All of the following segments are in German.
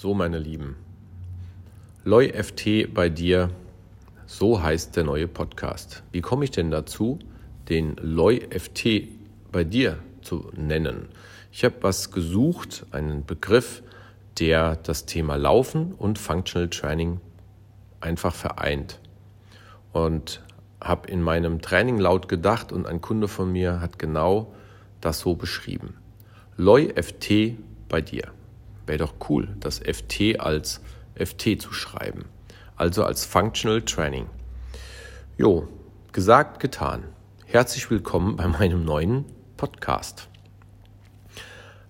So, meine Lieben, Loi FT bei dir, so heißt der neue Podcast. Wie komme ich denn dazu, den Loi FT bei dir zu nennen? Ich habe was gesucht, einen Begriff, der das Thema Laufen und Functional Training einfach vereint. Und habe in meinem Training laut gedacht und ein Kunde von mir hat genau das so beschrieben. Loi FT bei dir. Wäre doch cool, das FT als FT zu schreiben. Also als Functional Training. Jo, gesagt, getan. Herzlich willkommen bei meinem neuen Podcast.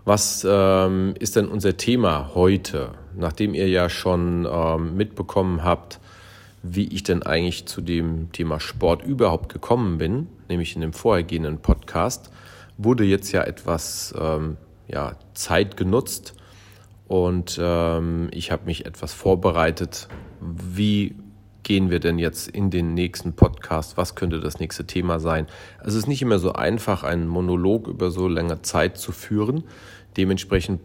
Was ähm, ist denn unser Thema heute? Nachdem ihr ja schon ähm, mitbekommen habt, wie ich denn eigentlich zu dem Thema Sport überhaupt gekommen bin, nämlich in dem vorhergehenden Podcast, wurde jetzt ja etwas ähm, ja, Zeit genutzt, und ähm, ich habe mich etwas vorbereitet. Wie gehen wir denn jetzt in den nächsten Podcast? Was könnte das nächste Thema sein? Es ist nicht immer so einfach, einen Monolog über so lange Zeit zu führen. Dementsprechend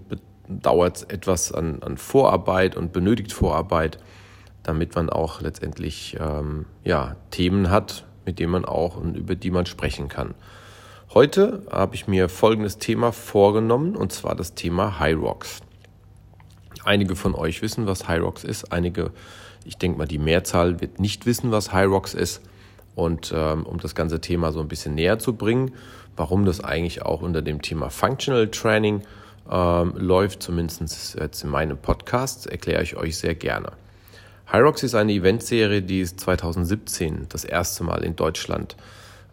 dauert es etwas an, an, Vorarbeit und benötigt Vorarbeit, damit man auch letztendlich ähm, ja, Themen hat, mit denen man auch und über die man sprechen kann. Heute habe ich mir folgendes Thema vorgenommen, und zwar das Thema High Rocks. Einige von euch wissen, was Hyrox ist. Einige, ich denke mal, die Mehrzahl wird nicht wissen, was Hyrox ist. Und ähm, um das ganze Thema so ein bisschen näher zu bringen, warum das eigentlich auch unter dem Thema Functional Training ähm, läuft, zumindest jetzt in meinem Podcast, erkläre ich euch sehr gerne. Hyrox ist eine Eventserie, die 2017 das erste Mal in Deutschland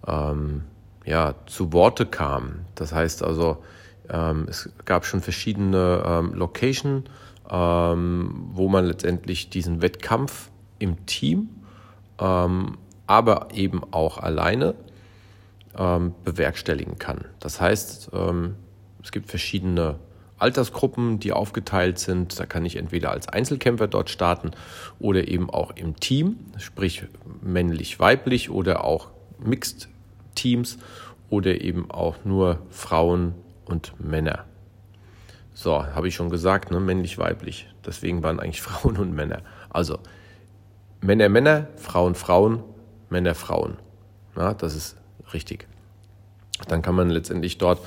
ähm, ja, zu Worte kam. Das heißt also, ähm, es gab schon verschiedene ähm, Location wo man letztendlich diesen Wettkampf im Team, ähm, aber eben auch alleine ähm, bewerkstelligen kann. Das heißt, ähm, es gibt verschiedene Altersgruppen, die aufgeteilt sind. Da kann ich entweder als Einzelkämpfer dort starten oder eben auch im Team, sprich männlich-weiblich oder auch Mixed Teams oder eben auch nur Frauen und Männer. So, habe ich schon gesagt, ne? männlich-weiblich. Deswegen waren eigentlich Frauen und Männer. Also Männer, Männer, Frauen, Frauen, Männer, Frauen. Ja, das ist richtig. Dann kann man letztendlich dort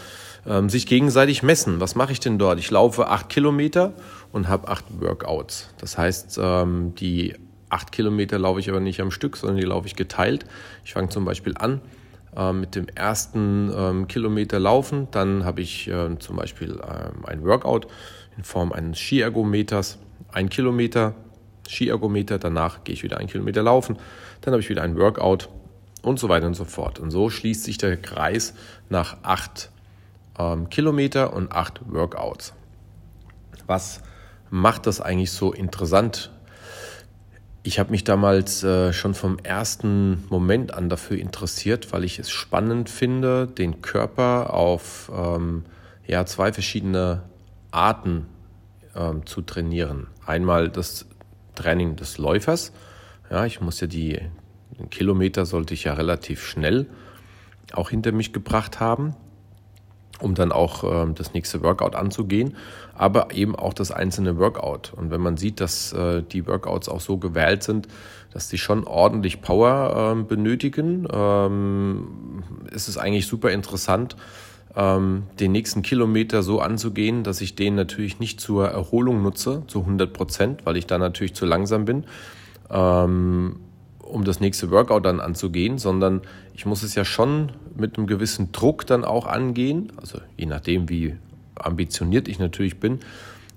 ähm, sich gegenseitig messen. Was mache ich denn dort? Ich laufe acht Kilometer und habe acht Workouts. Das heißt, ähm, die acht Kilometer laufe ich aber nicht am Stück, sondern die laufe ich geteilt. Ich fange zum Beispiel an mit dem ersten ähm, Kilometer laufen. Dann habe ich äh, zum Beispiel ähm, ein Workout in Form eines Skiergometers, ein Kilometer Skiergometer. Danach gehe ich wieder einen Kilometer laufen. Dann habe ich wieder ein Workout und so weiter und so fort. Und so schließt sich der Kreis nach acht ähm, Kilometer und acht Workouts. Was macht das eigentlich so interessant ich habe mich damals äh, schon vom ersten Moment an dafür interessiert, weil ich es spannend finde, den Körper auf ähm, ja, zwei verschiedene Arten ähm, zu trainieren. Einmal das Training des Läufers. Ja, ich muss ja die Kilometer sollte ich ja relativ schnell auch hinter mich gebracht haben um dann auch äh, das nächste Workout anzugehen, aber eben auch das einzelne Workout. Und wenn man sieht, dass äh, die Workouts auch so gewählt sind, dass die schon ordentlich Power äh, benötigen, ähm, ist es eigentlich super interessant, ähm, den nächsten Kilometer so anzugehen, dass ich den natürlich nicht zur Erholung nutze, zu 100 Prozent, weil ich da natürlich zu langsam bin. Ähm, um das nächste Workout dann anzugehen, sondern ich muss es ja schon mit einem gewissen Druck dann auch angehen, also je nachdem, wie ambitioniert ich natürlich bin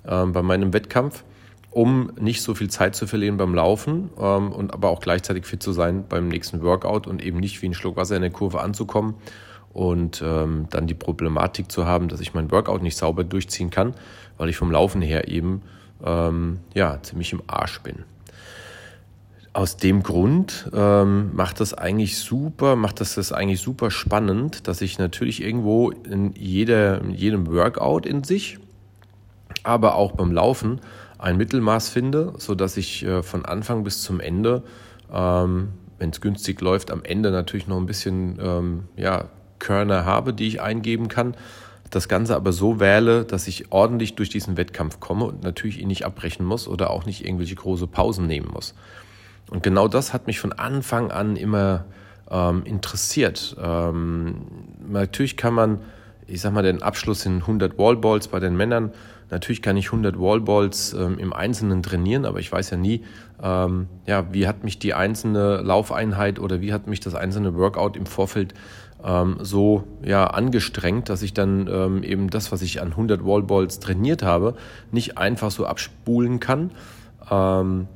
äh, bei meinem Wettkampf, um nicht so viel Zeit zu verlieren beim Laufen ähm, und aber auch gleichzeitig fit zu sein beim nächsten Workout und eben nicht wie ein Schluck Wasser in der Kurve anzukommen und ähm, dann die Problematik zu haben, dass ich mein Workout nicht sauber durchziehen kann, weil ich vom Laufen her eben ähm, ja ziemlich im Arsch bin aus dem Grund ähm, macht das eigentlich super, macht das das eigentlich super spannend, dass ich natürlich irgendwo in, jeder, in jedem Workout in sich, aber auch beim Laufen ein Mittelmaß finde, so dass ich äh, von Anfang bis zum Ende, ähm, wenn es günstig läuft, am Ende natürlich noch ein bisschen ähm, ja, Körner habe, die ich eingeben kann, das Ganze aber so wähle, dass ich ordentlich durch diesen Wettkampf komme und natürlich ihn nicht abbrechen muss oder auch nicht irgendwelche große Pausen nehmen muss. Und genau das hat mich von Anfang an immer ähm, interessiert. Ähm, natürlich kann man, ich sag mal, den Abschluss in 100 Wallballs bei den Männern, natürlich kann ich 100 Wallballs ähm, im Einzelnen trainieren, aber ich weiß ja nie, ähm, ja, wie hat mich die einzelne Laufeinheit oder wie hat mich das einzelne Workout im Vorfeld ähm, so ja, angestrengt, dass ich dann ähm, eben das, was ich an 100 Wallballs trainiert habe, nicht einfach so abspulen kann. Ähm,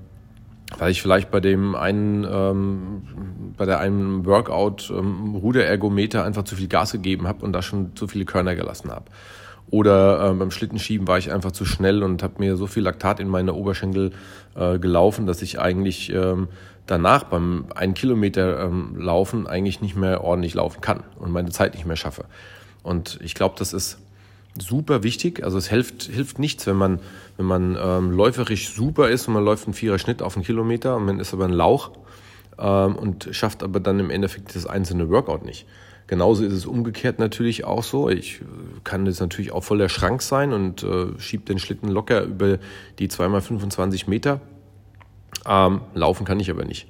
weil ich vielleicht bei dem einen, ähm, bei der einen Workout ähm, Ruderergometer einfach zu viel Gas gegeben habe und da schon zu viele Körner gelassen habe. Oder äh, beim Schlittenschieben war ich einfach zu schnell und habe mir so viel Laktat in meine Oberschenkel äh, gelaufen, dass ich eigentlich ähm, danach beim einen Kilometer ähm, Laufen eigentlich nicht mehr ordentlich laufen kann und meine Zeit nicht mehr schaffe. Und ich glaube, das ist super wichtig. Also es hilft, hilft nichts, wenn man, wenn man ähm, läuferisch super ist und man läuft einen Vierer Schnitt auf einen Kilometer und man ist aber ein Lauch ähm, und schafft aber dann im Endeffekt das einzelne Workout nicht. Genauso ist es umgekehrt natürlich auch so. Ich kann jetzt natürlich auch voller Schrank sein und äh, schiebe den Schlitten locker über die 2x25 Meter. Ähm, laufen kann ich aber nicht.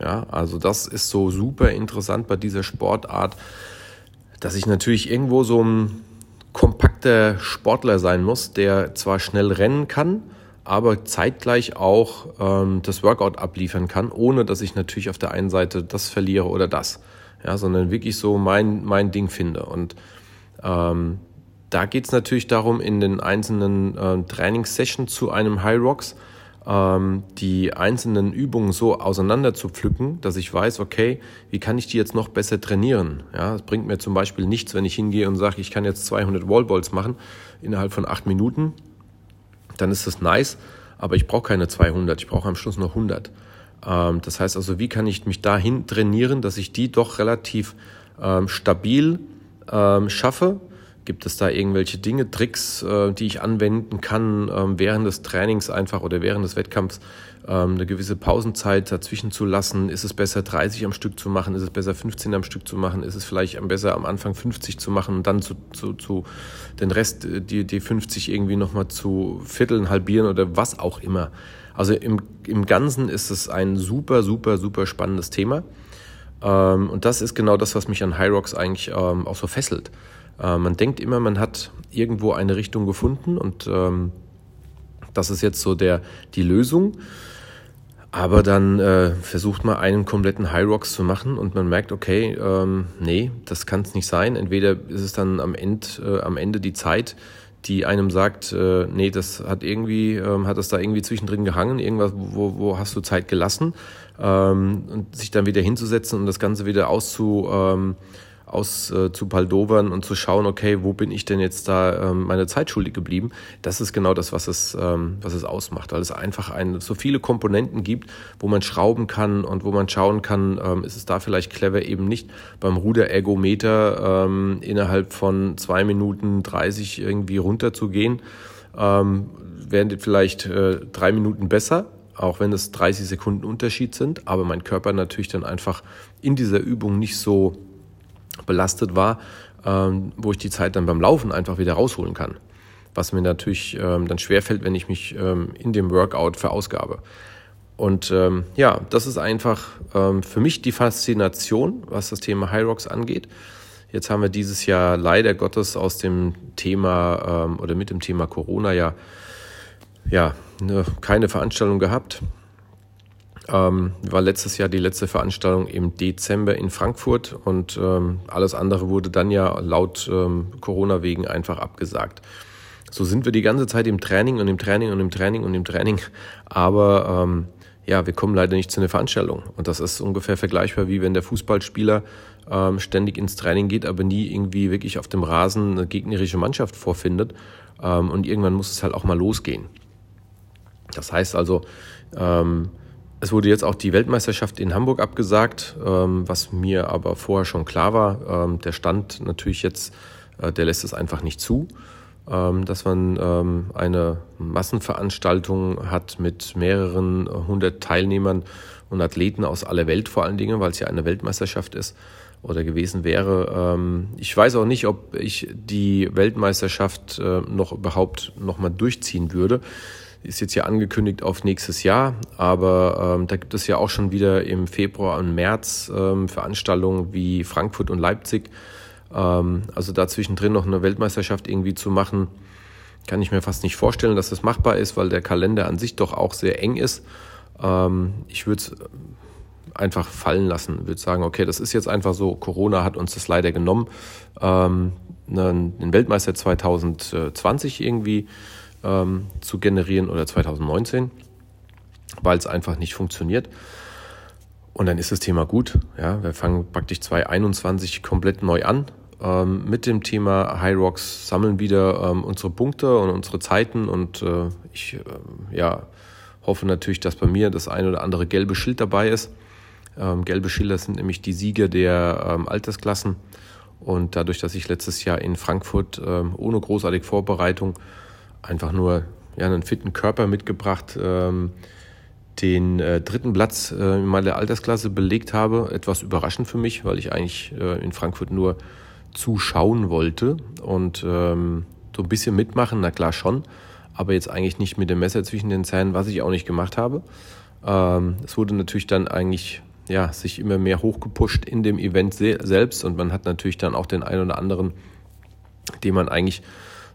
Ja, also das ist so super interessant bei dieser Sportart, dass ich natürlich irgendwo so ein kompakter Sportler sein muss, der zwar schnell rennen kann, aber zeitgleich auch ähm, das Workout abliefern kann, ohne dass ich natürlich auf der einen Seite das verliere oder das ja, sondern wirklich so mein, mein Ding finde. Und ähm, da geht es natürlich darum, in den einzelnen äh, Trainingssessions zu einem High Rocks ähm, die einzelnen Übungen so auseinander zu pflücken, dass ich weiß, okay, wie kann ich die jetzt noch besser trainieren? Ja, es bringt mir zum Beispiel nichts, wenn ich hingehe und sage, ich kann jetzt 200 Wallballs machen innerhalb von acht Minuten. Dann ist das nice, aber ich brauche keine 200, ich brauche am Schluss noch 100. Ähm, das heißt also, wie kann ich mich dahin trainieren, dass ich die doch relativ ähm, stabil ähm, schaffe? Gibt es da irgendwelche Dinge, Tricks, äh, die ich anwenden kann, ähm, während des Trainings einfach oder während des Wettkampfs ähm, eine gewisse Pausenzeit dazwischen zu lassen? Ist es besser, 30 am Stück zu machen? Ist es besser, 15 am Stück zu machen? Ist es vielleicht besser, am Anfang 50 zu machen und dann zu, zu, zu den Rest, äh, die, die 50 irgendwie nochmal zu vierteln, halbieren oder was auch immer? Also im, im Ganzen ist es ein super, super, super spannendes Thema. Ähm, und das ist genau das, was mich an High Rocks eigentlich ähm, auch so fesselt. Äh, man denkt immer, man hat irgendwo eine Richtung gefunden und ähm, das ist jetzt so der, die Lösung. Aber dann äh, versucht man einen kompletten High Rocks zu machen und man merkt, okay, ähm, nee, das kann es nicht sein. Entweder ist es dann am Ende, äh, am Ende die Zeit, die einem sagt, äh, nee, das hat irgendwie, ähm, hat das da irgendwie zwischendrin gehangen, irgendwas, wo, wo hast du Zeit gelassen ähm, und sich dann wieder hinzusetzen und das Ganze wieder auszu, ähm, aus äh, zu Paldovern und zu schauen, okay, wo bin ich denn jetzt da ähm, meine Zeit schuldig geblieben? Das ist genau das, was es, ähm, was es ausmacht, weil es einfach ein, so viele Komponenten gibt, wo man schrauben kann und wo man schauen kann, ähm, ist es da vielleicht clever, eben nicht beim Ruderergometer ähm, innerhalb von zwei Minuten 30 irgendwie runterzugehen, ähm, wären vielleicht äh, drei Minuten besser, auch wenn es 30 Sekunden Unterschied sind, aber mein Körper natürlich dann einfach in dieser Übung nicht so belastet war, ähm, wo ich die Zeit dann beim Laufen einfach wieder rausholen kann. Was mir natürlich ähm, dann schwerfällt, wenn ich mich ähm, in dem Workout verausgabe. Und ähm, ja, das ist einfach ähm, für mich die Faszination, was das Thema High Rocks angeht. Jetzt haben wir dieses Jahr leider Gottes aus dem Thema ähm, oder mit dem Thema Corona ja, ja ne, keine Veranstaltung gehabt. Ähm, war letztes Jahr die letzte Veranstaltung im Dezember in Frankfurt und ähm, alles andere wurde dann ja laut ähm, Corona wegen einfach abgesagt. So sind wir die ganze Zeit im Training und im Training und im Training und im Training, aber ähm, ja, wir kommen leider nicht zu einer Veranstaltung. Und das ist ungefähr vergleichbar wie wenn der Fußballspieler ähm, ständig ins Training geht, aber nie irgendwie wirklich auf dem Rasen eine gegnerische Mannschaft vorfindet. Ähm, und irgendwann muss es halt auch mal losgehen. Das heißt also, ähm, es wurde jetzt auch die Weltmeisterschaft in Hamburg abgesagt, ähm, was mir aber vorher schon klar war. Ähm, der Stand natürlich jetzt, äh, der lässt es einfach nicht zu, ähm, dass man eine Massenveranstaltung hat mit mehreren hundert Teilnehmern und Athleten aus aller Welt vor allen Dingen, weil es ja eine Weltmeisterschaft ist. oder gewesen wäre. Ich weiß auch nicht, ob ich die Weltmeisterschaft äh, noch überhaupt noch mal durchziehen würde. Ist jetzt ja angekündigt auf nächstes Jahr, aber ähm, da gibt es ja auch schon wieder im Februar und März ähm, Veranstaltungen wie Frankfurt und Leipzig. Ähm, also dazwischendrin noch eine Weltmeisterschaft irgendwie zu machen, kann ich mir fast nicht vorstellen, dass das machbar ist, weil der Kalender an sich doch auch sehr eng ist. Ähm, ich würde es einfach fallen lassen, würde sagen, okay, das ist jetzt einfach so, Corona hat uns das leider genommen. Ähm, einen Weltmeister 2020 irgendwie ähm, zu generieren oder 2019, weil es einfach nicht funktioniert. Und dann ist das Thema gut. Ja, wir fangen praktisch 2021 komplett neu an ähm, mit dem Thema High Rocks sammeln wieder ähm, unsere Punkte und unsere Zeiten und äh, ich äh, ja, hoffe natürlich, dass bei mir das ein oder andere gelbe Schild dabei ist. Ähm, gelbe Schilder sind nämlich die Sieger der ähm, Altersklassen und dadurch, dass ich letztes Jahr in Frankfurt ähm, ohne großartige Vorbereitung einfach nur ja, einen fitten Körper mitgebracht, ähm, den äh, dritten Platz äh, in meiner Altersklasse belegt habe. Etwas überraschend für mich, weil ich eigentlich äh, in Frankfurt nur zuschauen wollte und ähm, so ein bisschen mitmachen, na klar schon, aber jetzt eigentlich nicht mit dem Messer zwischen den Zähnen, was ich auch nicht gemacht habe. Ähm, es wurde natürlich dann eigentlich ja, sich immer mehr hochgepusht in dem Event se selbst und man hat natürlich dann auch den einen oder anderen, den man eigentlich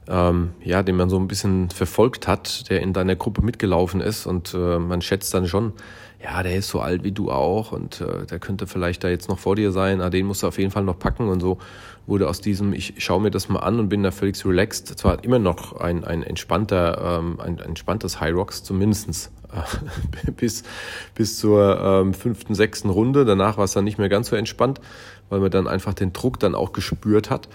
ähm, ja, den man so ein bisschen verfolgt hat, der in deiner Gruppe mitgelaufen ist und äh, man schätzt dann schon, ja, der ist so alt wie du auch und äh, der könnte vielleicht da jetzt noch vor dir sein, ah, den musst du auf jeden Fall noch packen und so wurde aus diesem, ich schaue mir das mal an und bin da völlig relaxed, zwar immer noch ein, ein entspannter, ähm, ein, ein entspanntes High Rocks zumindestens äh, bis, bis zur ähm, fünften, sechsten Runde, danach war es dann nicht mehr ganz so entspannt, weil man dann einfach den Druck dann auch gespürt hat.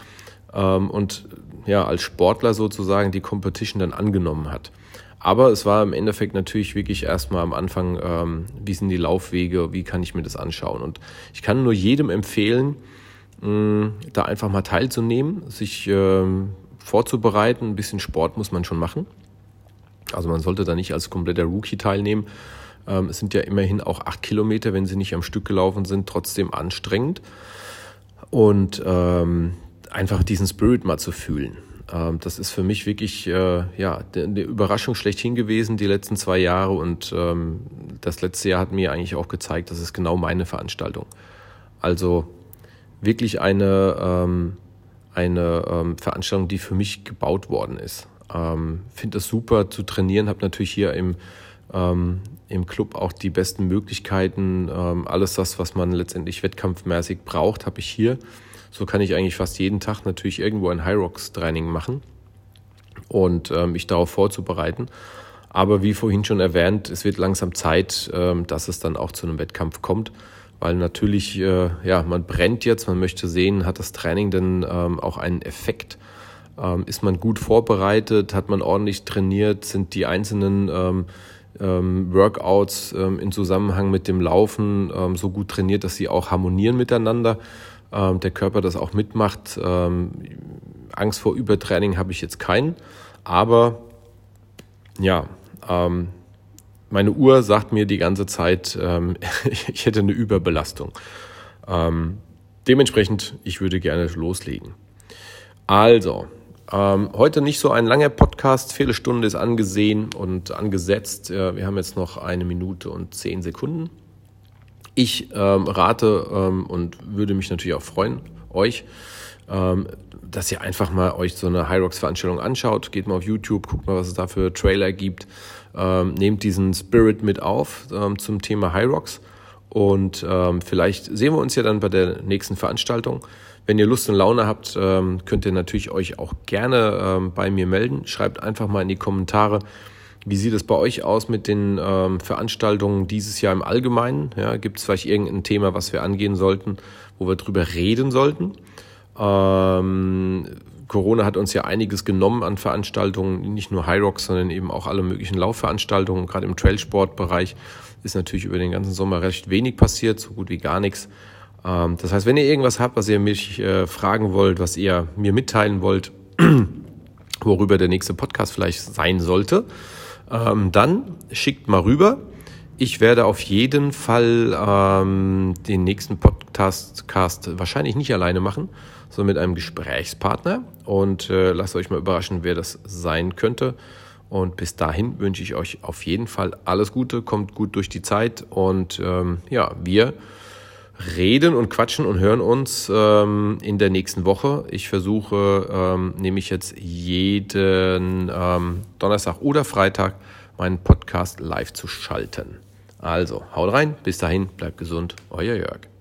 Ähm, und ja, als Sportler sozusagen die Competition dann angenommen hat. Aber es war im Endeffekt natürlich wirklich erstmal am Anfang, ähm, wie sind die Laufwege, wie kann ich mir das anschauen. Und ich kann nur jedem empfehlen, mh, da einfach mal teilzunehmen, sich ähm, vorzubereiten. Ein bisschen Sport muss man schon machen. Also man sollte da nicht als kompletter Rookie teilnehmen. Ähm, es sind ja immerhin auch acht Kilometer, wenn sie nicht am Stück gelaufen sind, trotzdem anstrengend. Und ähm, einfach diesen Spirit mal zu fühlen. Ähm, das ist für mich wirklich äh, ja, eine Überraschung schlechthin gewesen, die letzten zwei Jahre. Und ähm, das letzte Jahr hat mir eigentlich auch gezeigt, das ist genau meine Veranstaltung. Also wirklich eine, ähm, eine ähm, Veranstaltung, die für mich gebaut worden ist. Ähm, Finde es super zu trainieren, habe natürlich hier im, im Club auch die besten Möglichkeiten. Alles das, was man letztendlich wettkampfmäßig braucht, habe ich hier. So kann ich eigentlich fast jeden Tag natürlich irgendwo ein High Rocks Training machen und ähm, mich darauf vorzubereiten. Aber wie vorhin schon erwähnt, es wird langsam Zeit, ähm, dass es dann auch zu einem Wettkampf kommt, weil natürlich, äh, ja, man brennt jetzt, man möchte sehen, hat das Training denn ähm, auch einen Effekt? Ähm, ist man gut vorbereitet? Hat man ordentlich trainiert? Sind die einzelnen ähm, Workouts in Zusammenhang mit dem Laufen so gut trainiert, dass sie auch harmonieren miteinander? Ähm, der Körper das auch mitmacht. Ähm, Angst vor Übertraining habe ich jetzt keinen, aber ja, ähm, meine Uhr sagt mir die ganze Zeit, ähm, ich hätte eine Überbelastung. Ähm, dementsprechend, ich würde gerne loslegen. Also, ähm, heute nicht so ein langer Podcast, Viertelstunde ist angesehen und angesetzt. Äh, wir haben jetzt noch eine Minute und zehn Sekunden. Ich ähm, rate ähm, und würde mich natürlich auch freuen, euch, ähm, dass ihr einfach mal euch so eine High Rocks Veranstaltung anschaut. Geht mal auf YouTube, guckt mal, was es da für Trailer gibt. Ähm, nehmt diesen Spirit mit auf ähm, zum Thema Rocks. Und ähm, vielleicht sehen wir uns ja dann bei der nächsten Veranstaltung. Wenn ihr Lust und Laune habt, ähm, könnt ihr natürlich euch auch gerne ähm, bei mir melden. Schreibt einfach mal in die Kommentare, wie sieht es bei euch aus mit den ähm, Veranstaltungen dieses Jahr im Allgemeinen? Ja, Gibt es vielleicht irgendein Thema, was wir angehen sollten, wo wir drüber reden sollten? Ähm, Corona hat uns ja einiges genommen an Veranstaltungen, nicht nur High Rocks, sondern eben auch alle möglichen Laufveranstaltungen. Gerade im Trailsportbereich ist natürlich über den ganzen Sommer recht wenig passiert, so gut wie gar nichts. Ähm, das heißt, wenn ihr irgendwas habt, was ihr mich äh, fragen wollt, was ihr mir mitteilen wollt, worüber der nächste Podcast vielleicht sein sollte, ähm, dann schickt mal rüber. Ich werde auf jeden Fall ähm, den nächsten Podcast wahrscheinlich nicht alleine machen, sondern mit einem Gesprächspartner. Und äh, lasst euch mal überraschen, wer das sein könnte. Und bis dahin wünsche ich euch auf jeden Fall alles Gute, kommt gut durch die Zeit und ähm, ja, wir reden und quatschen und hören uns ähm, in der nächsten Woche. Ich versuche ähm, nämlich jetzt jeden ähm, Donnerstag oder Freitag meinen Podcast live zu schalten. Also, haut rein, bis dahin, bleibt gesund, euer Jörg.